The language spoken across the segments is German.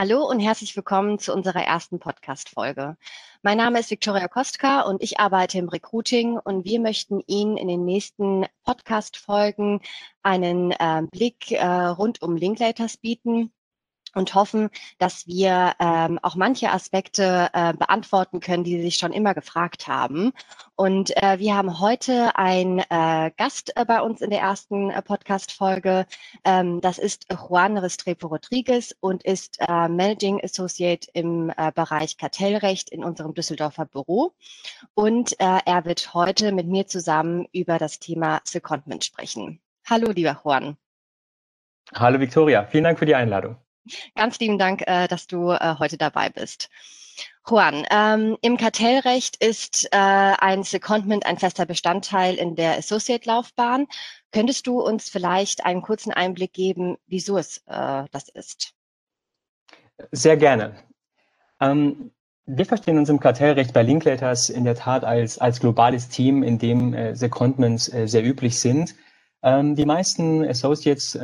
Hallo und herzlich willkommen zu unserer ersten Podcast-Folge. Mein Name ist Viktoria Kostka und ich arbeite im Recruiting und wir möchten Ihnen in den nächsten Podcast-Folgen einen äh, Blick äh, rund um Linklaters bieten und hoffen, dass wir ähm, auch manche Aspekte äh, beantworten können, die Sie sich schon immer gefragt haben. Und äh, wir haben heute einen äh, Gast äh, bei uns in der ersten äh, Podcast-Folge. Ähm, das ist Juan Restrepo Rodriguez und ist äh, Managing Associate im äh, Bereich Kartellrecht in unserem Düsseldorfer Büro. Und äh, er wird heute mit mir zusammen über das Thema Secondment sprechen. Hallo, lieber Juan. Hallo, Victoria. Vielen Dank für die Einladung. Ganz lieben Dank, äh, dass du äh, heute dabei bist. Juan, ähm, im Kartellrecht ist äh, ein Secondment ein fester Bestandteil in der Associate-Laufbahn. Könntest du uns vielleicht einen kurzen Einblick geben, wieso es äh, das ist? Sehr gerne. Ähm, wir verstehen uns im Kartellrecht bei Linklaters in der Tat als, als globales Team, in dem äh, Secondments äh, sehr üblich sind. Ähm, die meisten Associates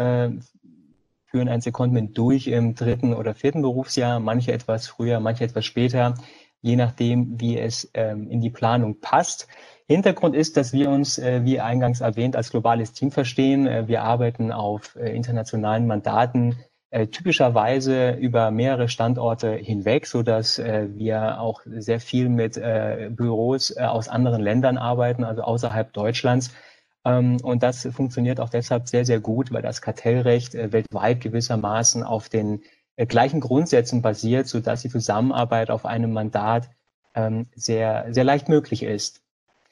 führen ein Secondment durch im dritten oder vierten Berufsjahr, manche etwas früher, manche etwas später, je nachdem, wie es ähm, in die Planung passt. Hintergrund ist, dass wir uns, äh, wie eingangs erwähnt, als globales Team verstehen. Äh, wir arbeiten auf äh, internationalen Mandaten, äh, typischerweise über mehrere Standorte hinweg, so dass äh, wir auch sehr viel mit äh, Büros aus anderen Ländern arbeiten, also außerhalb Deutschlands und das funktioniert auch deshalb sehr, sehr gut, weil das Kartellrecht äh, weltweit gewissermaßen auf den äh, gleichen Grundsätzen basiert, sodass die Zusammenarbeit auf einem Mandat ähm, sehr, sehr leicht möglich ist.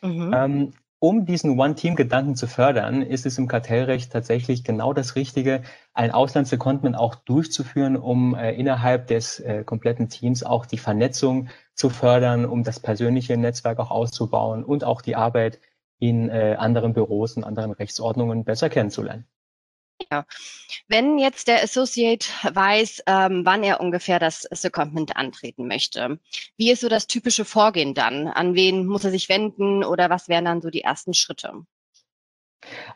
Mhm. Ähm, um diesen One-Team-Gedanken zu fördern, ist es im Kartellrecht tatsächlich genau das Richtige, ein Auslandssecondment auch durchzuführen, um äh, innerhalb des kompletten Teams auch die Vernetzung zu fördern, um das persönliche Netzwerk auch auszubauen und auch die Arbeit in äh, anderen Büros und anderen Rechtsordnungen besser kennenzulernen. Ja. Wenn jetzt der Associate weiß, ähm, wann er ungefähr das Secondment antreten möchte, wie ist so das typische Vorgehen dann? An wen muss er sich wenden oder was wären dann so die ersten Schritte?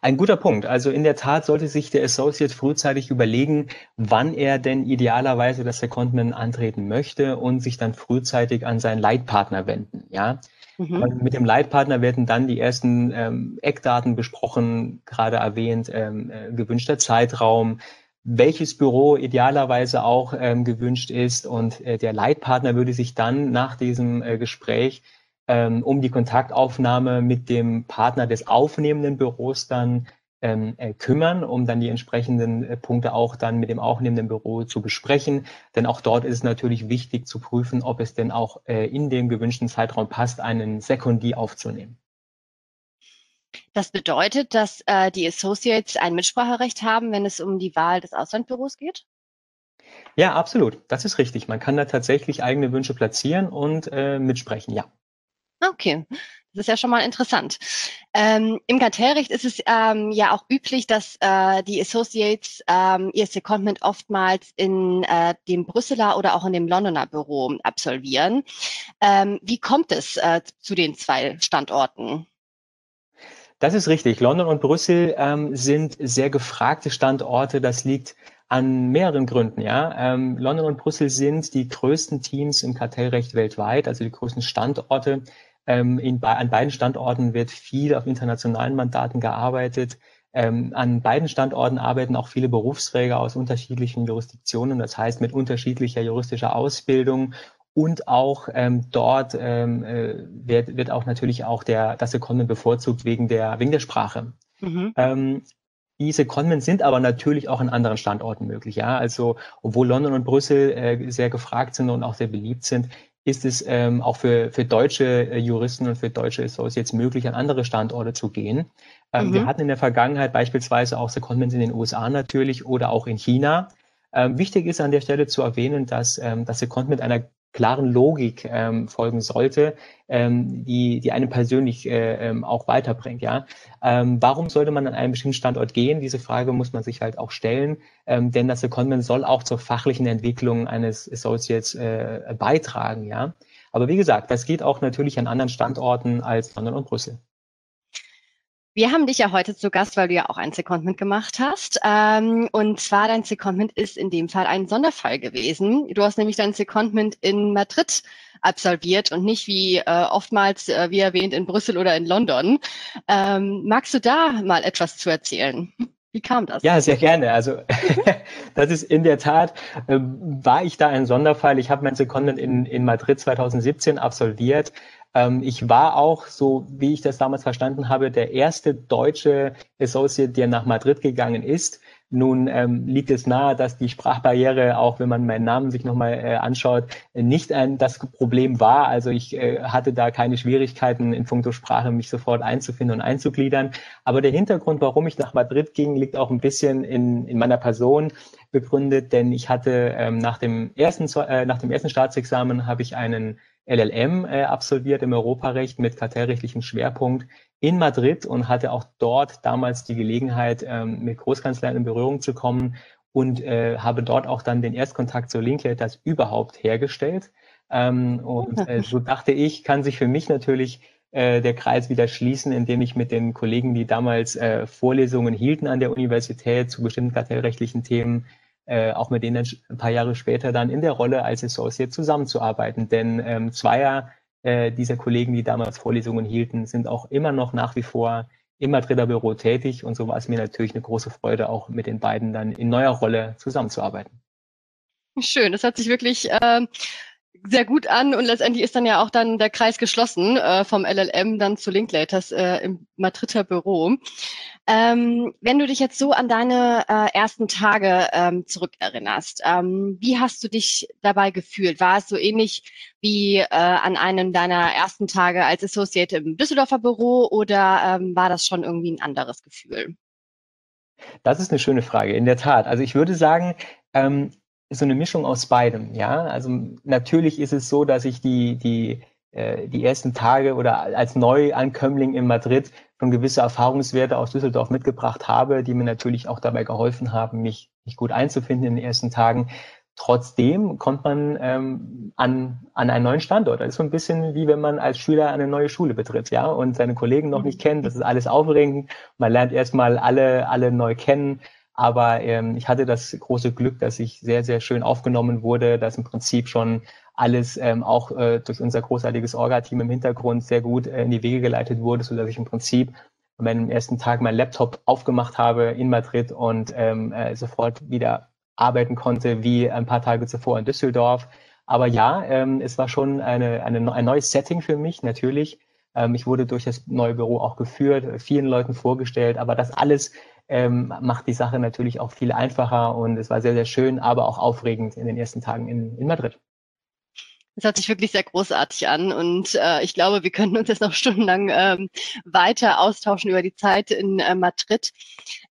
Ein guter Punkt. Also in der Tat sollte sich der Associate frühzeitig überlegen, wann er denn idealerweise das Secondment antreten möchte und sich dann frühzeitig an seinen Leitpartner wenden. Ja, Mhm. Mit dem Leitpartner werden dann die ersten ähm, Eckdaten besprochen, gerade erwähnt, ähm, äh, gewünschter Zeitraum, welches Büro idealerweise auch ähm, gewünscht ist. Und äh, der Leitpartner würde sich dann nach diesem äh, Gespräch ähm, um die Kontaktaufnahme mit dem Partner des aufnehmenden Büros dann ähm, äh, kümmern, um dann die entsprechenden äh, Punkte auch dann mit dem aufnehmenden Büro zu besprechen. Denn auch dort ist es natürlich wichtig zu prüfen, ob es denn auch äh, in dem gewünschten Zeitraum passt, einen Sekundi aufzunehmen. Das bedeutet, dass äh, die Associates ein Mitspracherecht haben, wenn es um die Wahl des Auslandbüros geht? Ja, absolut. Das ist richtig. Man kann da tatsächlich eigene Wünsche platzieren und äh, mitsprechen, ja. Okay, das ist ja schon mal interessant. Ähm, Im Kartellrecht ist es ähm, ja auch üblich, dass äh, die Associates ähm, ihr Secondment oftmals in äh, dem Brüsseler oder auch in dem Londoner Büro absolvieren. Ähm, wie kommt es äh, zu den zwei Standorten? Das ist richtig. London und Brüssel ähm, sind sehr gefragte Standorte. Das liegt an mehreren Gründen. Ja, ähm, London und Brüssel sind die größten Teams im Kartellrecht weltweit, also die größten Standorte. Ähm, in, an beiden Standorten wird viel auf internationalen Mandaten gearbeitet. Ähm, an beiden Standorten arbeiten auch viele Berufsträger aus unterschiedlichen Jurisdiktionen, das heißt mit unterschiedlicher juristischer Ausbildung. Und auch ähm, dort ähm, äh, wird, wird auch natürlich auch der, das Secondment bevorzugt wegen der, wegen der Sprache. Mhm. Ähm, diese Secondments sind aber natürlich auch an anderen Standorten möglich. Ja, also obwohl London und Brüssel äh, sehr gefragt sind und auch sehr beliebt sind, ist es ähm, auch für, für deutsche äh, Juristen und für deutsche Associates möglich, an andere Standorte zu gehen. Ähm, mhm. Wir hatten in der Vergangenheit beispielsweise auch Secondments in den USA natürlich oder auch in China. Ähm, wichtig ist an der Stelle zu erwähnen, dass ähm, das Secondment einer klaren Logik ähm, folgen sollte, ähm, die, die einen persönlich äh, ähm, auch weiterbringt. Ja? Ähm, warum sollte man an einen bestimmten Standort gehen? Diese Frage muss man sich halt auch stellen, ähm, denn das Secondment soll auch zur fachlichen Entwicklung eines Associates äh, beitragen. Ja? Aber wie gesagt, das geht auch natürlich an anderen Standorten als London und Brüssel. Wir haben dich ja heute zu Gast, weil du ja auch ein Secondment gemacht hast. Ähm, und zwar dein Secondment ist in dem Fall ein Sonderfall gewesen. Du hast nämlich dein Secondment in Madrid absolviert und nicht wie äh, oftmals, äh, wie erwähnt, in Brüssel oder in London. Ähm, magst du da mal etwas zu erzählen? Wie kam das? Ja, sehr gerne. Also das ist in der Tat, äh, war ich da ein Sonderfall. Ich habe mein Secondment in, in Madrid 2017 absolviert ähm, ich war auch, so wie ich das damals verstanden habe, der erste deutsche Associate, der nach Madrid gegangen ist. Nun ähm, liegt es nahe, dass die Sprachbarriere, auch wenn man meinen Namen sich nochmal äh, anschaut, nicht ein, das Problem war. Also ich äh, hatte da keine Schwierigkeiten in puncto Sprache, mich sofort einzufinden und einzugliedern. Aber der Hintergrund, warum ich nach Madrid ging, liegt auch ein bisschen in, in meiner Person begründet, denn ich hatte ähm, nach dem ersten äh, nach dem ersten Staatsexamen habe ich einen LLM äh, absolviert im Europarecht mit kartellrechtlichem Schwerpunkt in Madrid und hatte auch dort damals die Gelegenheit, ähm, mit Großkanzleien in Berührung zu kommen und äh, habe dort auch dann den Erstkontakt zu Linklaters überhaupt hergestellt. Ähm, und äh, so dachte ich, kann sich für mich natürlich äh, der Kreis wieder schließen, indem ich mit den Kollegen, die damals äh, Vorlesungen hielten an der Universität zu bestimmten kartellrechtlichen Themen, äh, auch mit denen ein paar Jahre später dann in der Rolle als Associate zusammenzuarbeiten. Denn ähm, zweier äh, dieser Kollegen, die damals Vorlesungen hielten, sind auch immer noch nach wie vor im Madrider Büro tätig. Und so war es mir natürlich eine große Freude, auch mit den beiden dann in neuer Rolle zusammenzuarbeiten. Schön, das hat sich wirklich äh, sehr gut an und letztendlich ist dann ja auch dann der Kreis geschlossen äh, vom LLM dann zu Linklaters äh, im Madrider Büro. Ähm, wenn du dich jetzt so an deine äh, ersten Tage ähm, zurückerinnerst, ähm, wie hast du dich dabei gefühlt? War es so ähnlich wie äh, an einem deiner ersten Tage als Associate im Düsseldorfer Büro oder ähm, war das schon irgendwie ein anderes Gefühl? Das ist eine schöne Frage, in der Tat. Also ich würde sagen, ähm, so eine Mischung aus beidem. Ja, also natürlich ist es so, dass ich die die äh, die ersten Tage oder als Neuankömmling in Madrid schon gewisse Erfahrungswerte aus Düsseldorf mitgebracht habe, die mir natürlich auch dabei geholfen haben, mich, mich gut einzufinden in den ersten Tagen. Trotzdem kommt man ähm, an, an einen neuen Standort. Das ist so ein bisschen wie wenn man als Schüler eine neue Schule betritt, ja, und seine Kollegen noch nicht kennt. Das ist alles aufregend. Man lernt erstmal alle, alle neu kennen. Aber ähm, ich hatte das große Glück, dass ich sehr, sehr schön aufgenommen wurde, dass im Prinzip schon alles ähm, auch äh, durch unser großartiges Orga-Team im Hintergrund sehr gut äh, in die Wege geleitet wurde, so dass ich im Prinzip an meinem ersten Tag meinen Laptop aufgemacht habe in Madrid und ähm, äh, sofort wieder arbeiten konnte wie ein paar Tage zuvor in Düsseldorf. Aber ja, ähm, es war schon eine, eine, ein neues Setting für mich, natürlich. Ähm, ich wurde durch das neue Büro auch geführt, vielen Leuten vorgestellt, aber das alles ähm, macht die Sache natürlich auch viel einfacher und es war sehr, sehr schön, aber auch aufregend in den ersten Tagen in, in Madrid. Das hört sich wirklich sehr großartig an und äh, ich glaube, wir könnten uns jetzt noch stundenlang ähm, weiter austauschen über die Zeit in äh, Madrid.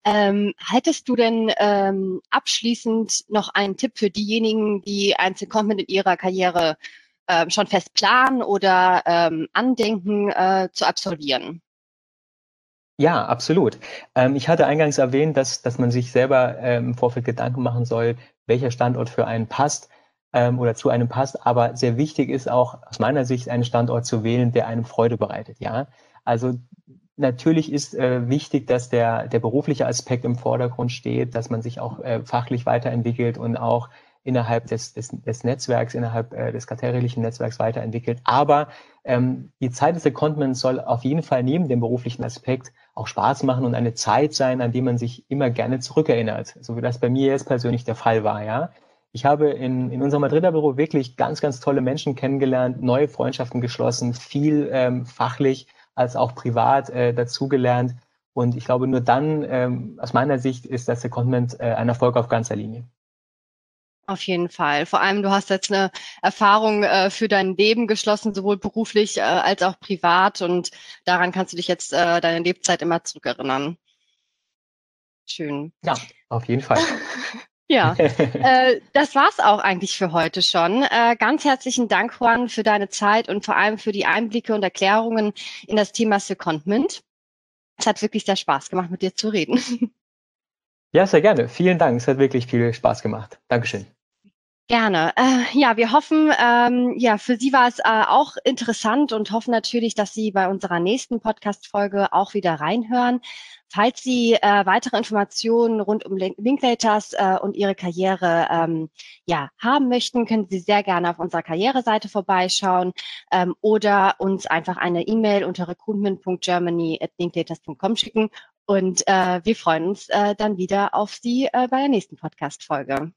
Ähm, haltest du denn ähm, abschließend noch einen Tipp für diejenigen, die ein Secondment in ihrer Karriere äh, schon fest planen oder ähm, andenken äh, zu absolvieren? Ja, absolut. Ähm, ich hatte eingangs erwähnt, dass, dass man sich selber ähm, im Vorfeld Gedanken machen soll, welcher Standort für einen passt ähm, oder zu einem passt. Aber sehr wichtig ist auch aus meiner Sicht, einen Standort zu wählen, der einem Freude bereitet. Ja, also natürlich ist äh, wichtig, dass der, der berufliche Aspekt im Vordergrund steht, dass man sich auch äh, fachlich weiterentwickelt und auch innerhalb des, des, des Netzwerks, innerhalb äh, des kartellrechtlichen Netzwerks weiterentwickelt. Aber ähm, die Zeit des Secondments soll auf jeden Fall neben dem beruflichen Aspekt auch Spaß machen und eine Zeit sein, an die man sich immer gerne zurückerinnert, so wie das bei mir jetzt persönlich der Fall war. Ja, ich habe in, in unserem Madrider Büro wirklich ganz, ganz tolle Menschen kennengelernt, neue Freundschaften geschlossen, viel ähm, fachlich als auch privat äh, dazugelernt. Und ich glaube, nur dann, ähm, aus meiner Sicht, ist das Secondment äh, ein Erfolg auf ganzer Linie. Auf jeden Fall. Vor allem, du hast jetzt eine Erfahrung äh, für dein Leben geschlossen, sowohl beruflich äh, als auch privat. Und daran kannst du dich jetzt äh, deine Lebzeit immer zurückerinnern. Schön. Ja, auf jeden Fall. ja, äh, das war's auch eigentlich für heute schon. Äh, ganz herzlichen Dank, Juan, für deine Zeit und vor allem für die Einblicke und Erklärungen in das Thema Secondment. Es hat wirklich sehr Spaß gemacht, mit dir zu reden. Ja, sehr gerne. Vielen Dank. Es hat wirklich viel Spaß gemacht. Dankeschön. Gerne. Äh, ja, wir hoffen, ähm, ja, für Sie war es äh, auch interessant und hoffen natürlich, dass Sie bei unserer nächsten Podcast-Folge auch wieder reinhören. Falls Sie äh, weitere Informationen rund um Linklaters äh, und Ihre Karriere ähm, ja, haben möchten, können Sie sehr gerne auf unserer Karriereseite vorbeischauen ähm, oder uns einfach eine E-Mail unter recruitment.germany.linklaters.com schicken. Und äh, wir freuen uns äh, dann wieder auf Sie äh, bei der nächsten Podcast-Folge.